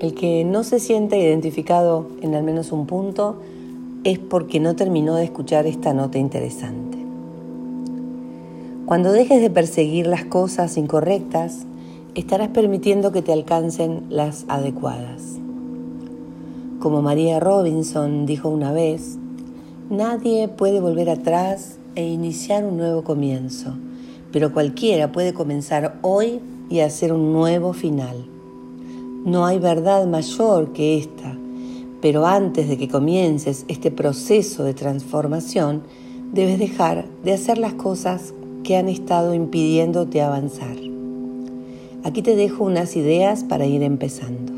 El que no se sienta identificado en al menos un punto es porque no terminó de escuchar esta nota interesante. Cuando dejes de perseguir las cosas incorrectas, estarás permitiendo que te alcancen las adecuadas. Como María Robinson dijo una vez, nadie puede volver atrás e iniciar un nuevo comienzo, pero cualquiera puede comenzar hoy y hacer un nuevo final. No hay verdad mayor que esta, pero antes de que comiences este proceso de transformación, debes dejar de hacer las cosas que han estado impidiéndote avanzar. Aquí te dejo unas ideas para ir empezando.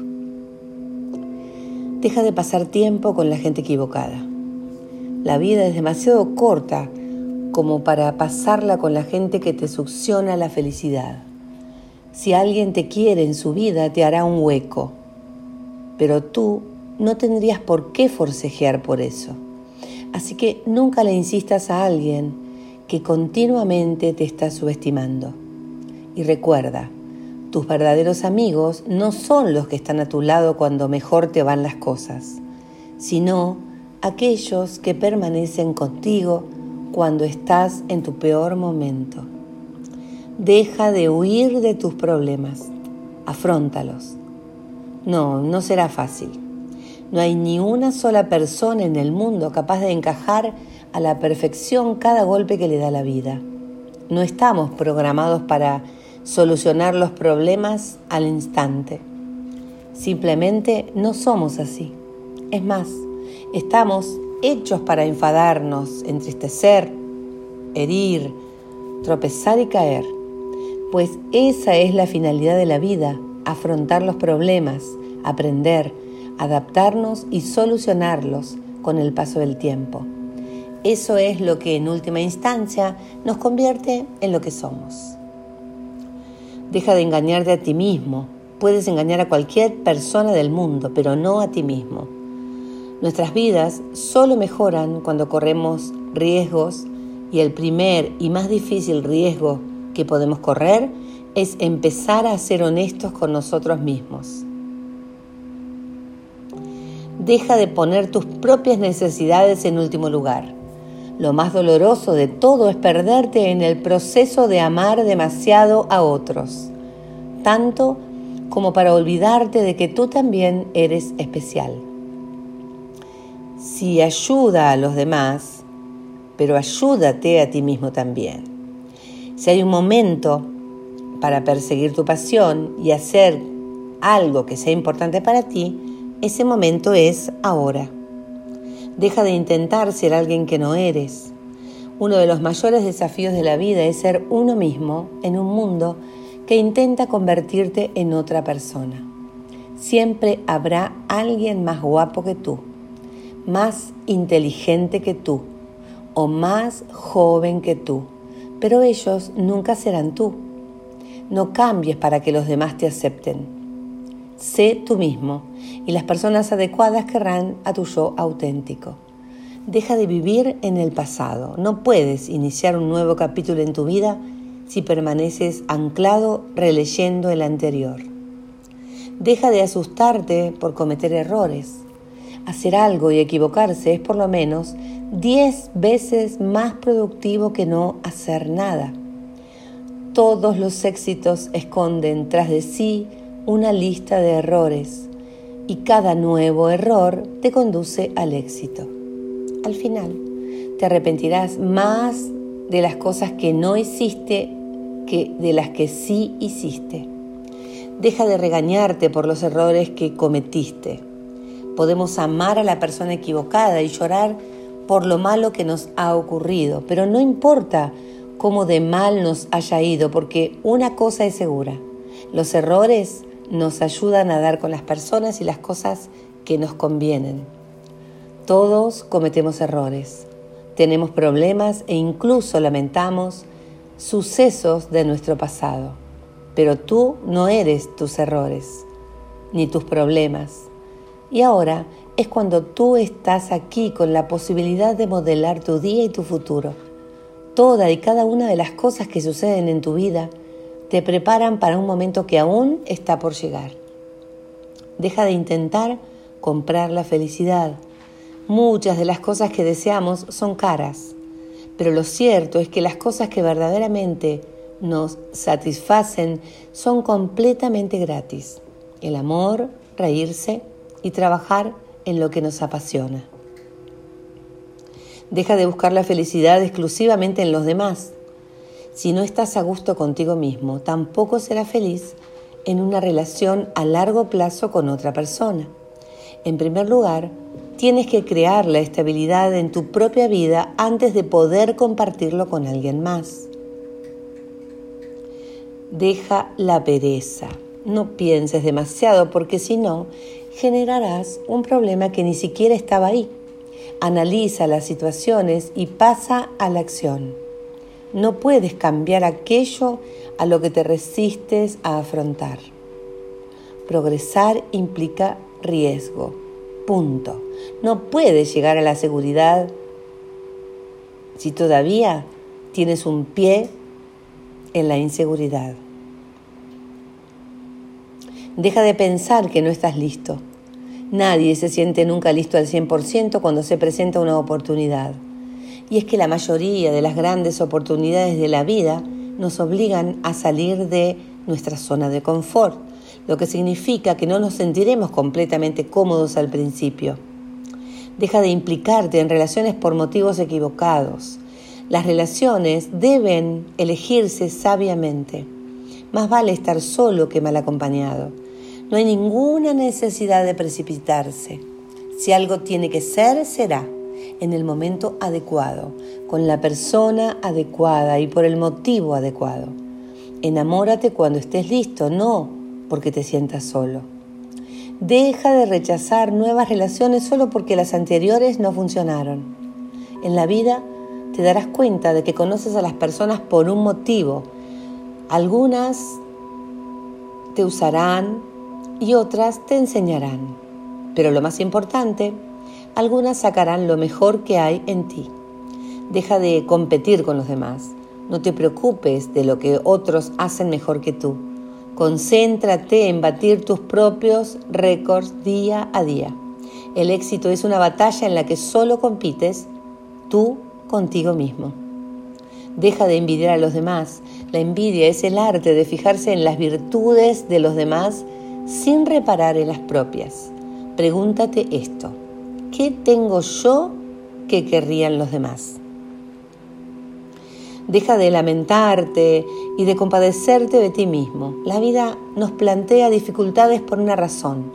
Deja de pasar tiempo con la gente equivocada. La vida es demasiado corta como para pasarla con la gente que te succiona la felicidad. Si alguien te quiere en su vida, te hará un hueco. Pero tú no tendrías por qué forcejear por eso. Así que nunca le insistas a alguien que continuamente te está subestimando. Y recuerda, tus verdaderos amigos no son los que están a tu lado cuando mejor te van las cosas, sino aquellos que permanecen contigo cuando estás en tu peor momento. Deja de huir de tus problemas, afróntalos. No, no será fácil. No hay ni una sola persona en el mundo capaz de encajar a la perfección cada golpe que le da la vida. No estamos programados para solucionar los problemas al instante. Simplemente no somos así. Es más, estamos hechos para enfadarnos, entristecer, herir, tropezar y caer pues esa es la finalidad de la vida, afrontar los problemas, aprender, adaptarnos y solucionarlos con el paso del tiempo. Eso es lo que en última instancia nos convierte en lo que somos. Deja de engañarte a ti mismo. Puedes engañar a cualquier persona del mundo, pero no a ti mismo. Nuestras vidas solo mejoran cuando corremos riesgos y el primer y más difícil riesgo que podemos correr es empezar a ser honestos con nosotros mismos. Deja de poner tus propias necesidades en último lugar. Lo más doloroso de todo es perderte en el proceso de amar demasiado a otros, tanto como para olvidarte de que tú también eres especial. Si ayuda a los demás, pero ayúdate a ti mismo también. Si hay un momento para perseguir tu pasión y hacer algo que sea importante para ti, ese momento es ahora. Deja de intentar ser alguien que no eres. Uno de los mayores desafíos de la vida es ser uno mismo en un mundo que intenta convertirte en otra persona. Siempre habrá alguien más guapo que tú, más inteligente que tú o más joven que tú pero ellos nunca serán tú. No cambies para que los demás te acepten. Sé tú mismo y las personas adecuadas querrán a tu yo auténtico. Deja de vivir en el pasado. No puedes iniciar un nuevo capítulo en tu vida si permaneces anclado releyendo el anterior. Deja de asustarte por cometer errores. Hacer algo y equivocarse es por lo menos 10 veces más productivo que no hacer nada. Todos los éxitos esconden tras de sí una lista de errores y cada nuevo error te conduce al éxito. Al final, te arrepentirás más de las cosas que no hiciste que de las que sí hiciste. Deja de regañarte por los errores que cometiste. Podemos amar a la persona equivocada y llorar por lo malo que nos ha ocurrido, pero no importa cómo de mal nos haya ido, porque una cosa es segura, los errores nos ayudan a dar con las personas y las cosas que nos convienen. Todos cometemos errores, tenemos problemas e incluso lamentamos sucesos de nuestro pasado, pero tú no eres tus errores ni tus problemas. Y ahora es cuando tú estás aquí con la posibilidad de modelar tu día y tu futuro. Toda y cada una de las cosas que suceden en tu vida te preparan para un momento que aún está por llegar. Deja de intentar comprar la felicidad. Muchas de las cosas que deseamos son caras, pero lo cierto es que las cosas que verdaderamente nos satisfacen son completamente gratis. El amor, reírse y trabajar en lo que nos apasiona. Deja de buscar la felicidad exclusivamente en los demás. Si no estás a gusto contigo mismo, tampoco serás feliz en una relación a largo plazo con otra persona. En primer lugar, tienes que crear la estabilidad en tu propia vida antes de poder compartirlo con alguien más. Deja la pereza. No pienses demasiado porque si no, generarás un problema que ni siquiera estaba ahí. Analiza las situaciones y pasa a la acción. No puedes cambiar aquello a lo que te resistes a afrontar. Progresar implica riesgo. Punto. No puedes llegar a la seguridad si todavía tienes un pie en la inseguridad. Deja de pensar que no estás listo. Nadie se siente nunca listo al 100% cuando se presenta una oportunidad. Y es que la mayoría de las grandes oportunidades de la vida nos obligan a salir de nuestra zona de confort, lo que significa que no nos sentiremos completamente cómodos al principio. Deja de implicarte en relaciones por motivos equivocados. Las relaciones deben elegirse sabiamente. Más vale estar solo que mal acompañado. No hay ninguna necesidad de precipitarse. Si algo tiene que ser, será en el momento adecuado, con la persona adecuada y por el motivo adecuado. Enamórate cuando estés listo, no porque te sientas solo. Deja de rechazar nuevas relaciones solo porque las anteriores no funcionaron. En la vida te darás cuenta de que conoces a las personas por un motivo. Algunas te usarán y otras te enseñarán. Pero lo más importante algunas sacarán lo mejor que hay en ti. Deja de competir con los demás. No te preocupes de lo que otros hacen mejor que tú. Concéntrate en batir tus propios récords día a día. El éxito es una batalla en la que solo compites tú contigo mismo. Deja de envidiar a los demás. La envidia es el arte de fijarse en las virtudes de los demás sin reparar en las propias. Pregúntate esto. ¿Qué tengo yo que querrían los demás? Deja de lamentarte y de compadecerte de ti mismo. La vida nos plantea dificultades por una razón,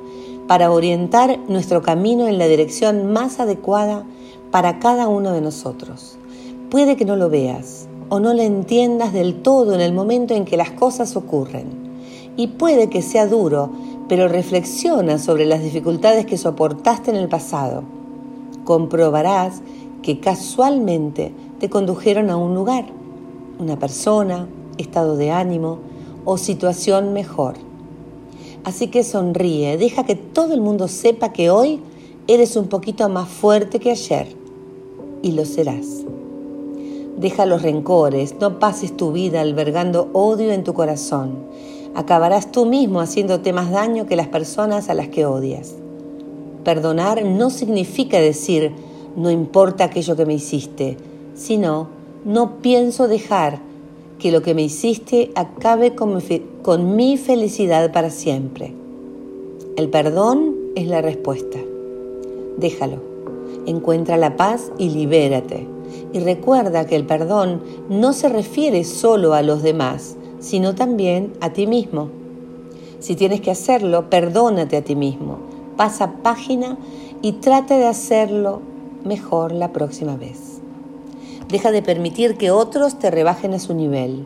para orientar nuestro camino en la dirección más adecuada para cada uno de nosotros. Puede que no lo veas o no lo entiendas del todo en el momento en que las cosas ocurren. Y puede que sea duro pero reflexiona sobre las dificultades que soportaste en el pasado. Comprobarás que casualmente te condujeron a un lugar, una persona, estado de ánimo o situación mejor. Así que sonríe, deja que todo el mundo sepa que hoy eres un poquito más fuerte que ayer y lo serás. Deja los rencores, no pases tu vida albergando odio en tu corazón acabarás tú mismo haciéndote más daño que las personas a las que odias. Perdonar no significa decir no importa aquello que me hiciste, sino no pienso dejar que lo que me hiciste acabe con mi, felicidad para siempre. El perdón es la respuesta. Déjalo, encuentra la paz y libérate. Y recuerda que el perdón no se refiere solo a los demás, sino también a ti mismo. Si tienes que hacerlo, perdónate a ti mismo. Pasa página y trata de hacerlo mejor la próxima vez. Deja de permitir que otros te rebajen a su nivel.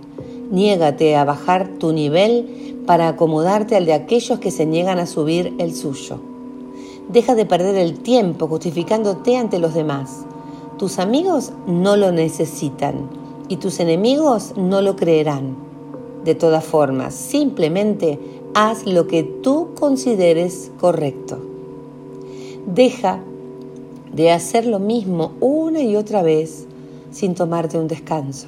Niégate a bajar tu nivel para acomodarte al de aquellos que se niegan a subir el suyo. Deja de perder el tiempo justificándote ante los demás. Tus amigos no lo necesitan y tus enemigos no lo creerán. De todas formas, simplemente haz lo que tú consideres correcto. Deja de hacer lo mismo una y otra vez sin tomarte un descanso.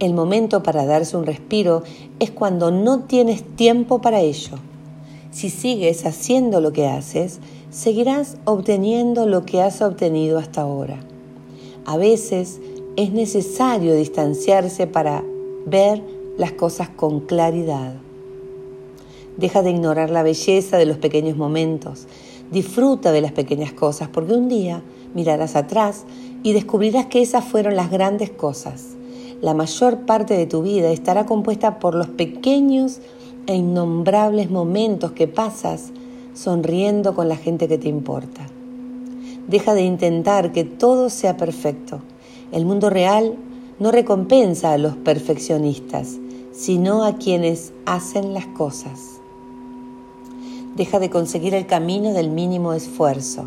El momento para darse un respiro es cuando no tienes tiempo para ello. Si sigues haciendo lo que haces, seguirás obteniendo lo que has obtenido hasta ahora. A veces es necesario distanciarse para ver las cosas con claridad. Deja de ignorar la belleza de los pequeños momentos. Disfruta de las pequeñas cosas porque un día mirarás atrás y descubrirás que esas fueron las grandes cosas. La mayor parte de tu vida estará compuesta por los pequeños e innombrables momentos que pasas sonriendo con la gente que te importa. Deja de intentar que todo sea perfecto. El mundo real no recompensa a los perfeccionistas, sino a quienes hacen las cosas. Deja de conseguir el camino del mínimo esfuerzo.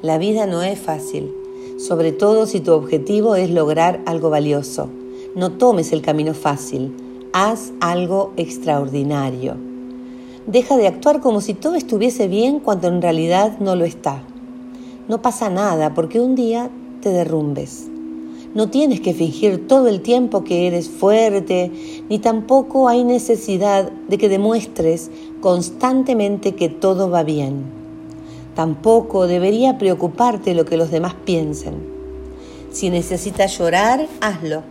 La vida no es fácil, sobre todo si tu objetivo es lograr algo valioso. No tomes el camino fácil, haz algo extraordinario. Deja de actuar como si todo estuviese bien cuando en realidad no lo está. No pasa nada porque un día te derrumbes. No tienes que fingir todo el tiempo que eres fuerte, ni tampoco hay necesidad de que demuestres constantemente que todo va bien. Tampoco debería preocuparte lo que los demás piensen. Si necesitas llorar, hazlo.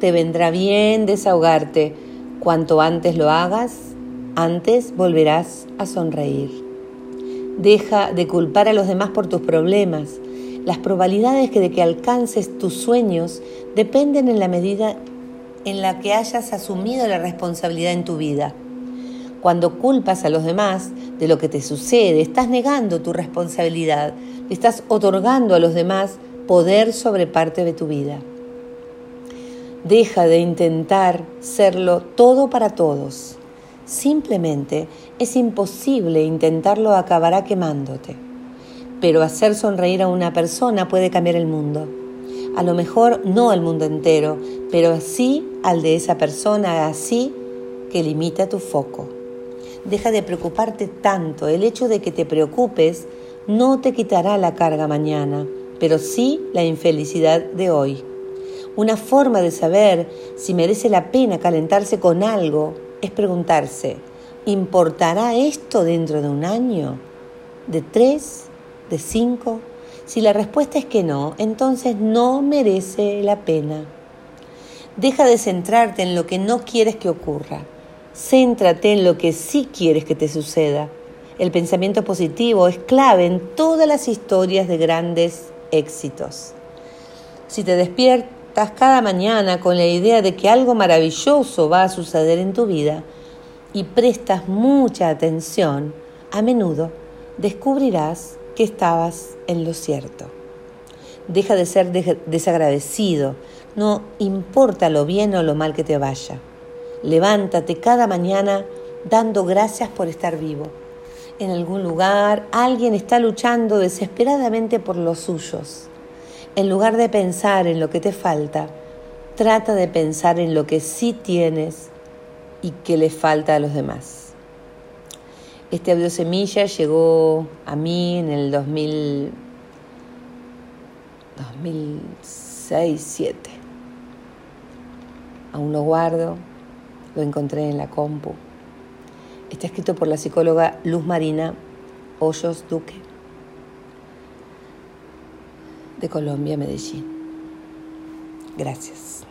Te vendrá bien desahogarte. Cuanto antes lo hagas, antes volverás a sonreír. Deja de culpar a los demás por tus problemas. Las probabilidades de que alcances tus sueños dependen en la medida en la que hayas asumido la responsabilidad en tu vida. Cuando culpas a los demás de lo que te sucede, estás negando tu responsabilidad, estás otorgando a los demás poder sobre parte de tu vida. Deja de intentar serlo todo para todos. Simplemente es imposible intentarlo acabará quemándote. Pero hacer sonreír a una persona puede cambiar el mundo. A lo mejor no el mundo entero, pero sí al de esa persona, así que limita tu foco. Deja de preocuparte tanto. El hecho de que te preocupes no te quitará la carga mañana, pero sí la infelicidad de hoy. Una forma de saber si merece la pena calentarse con algo es preguntarse, ¿importará esto dentro de un año? ¿De tres? ¿De cinco? Si la respuesta es que no, entonces no merece la pena. Deja de centrarte en lo que no quieres que ocurra. Céntrate en lo que sí quieres que te suceda. El pensamiento positivo es clave en todas las historias de grandes éxitos. Si te despiertas cada mañana con la idea de que algo maravilloso va a suceder en tu vida y prestas mucha atención, a menudo descubrirás estabas en lo cierto. Deja de ser desagradecido, no importa lo bien o lo mal que te vaya. Levántate cada mañana dando gracias por estar vivo. En algún lugar alguien está luchando desesperadamente por los suyos. En lugar de pensar en lo que te falta, trata de pensar en lo que sí tienes y que le falta a los demás. Este audio semilla llegó a mí en el 2000, 2006-2007. Aún lo guardo, lo encontré en la compu. Está escrito por la psicóloga Luz Marina Hoyos Duque, de Colombia, Medellín. Gracias.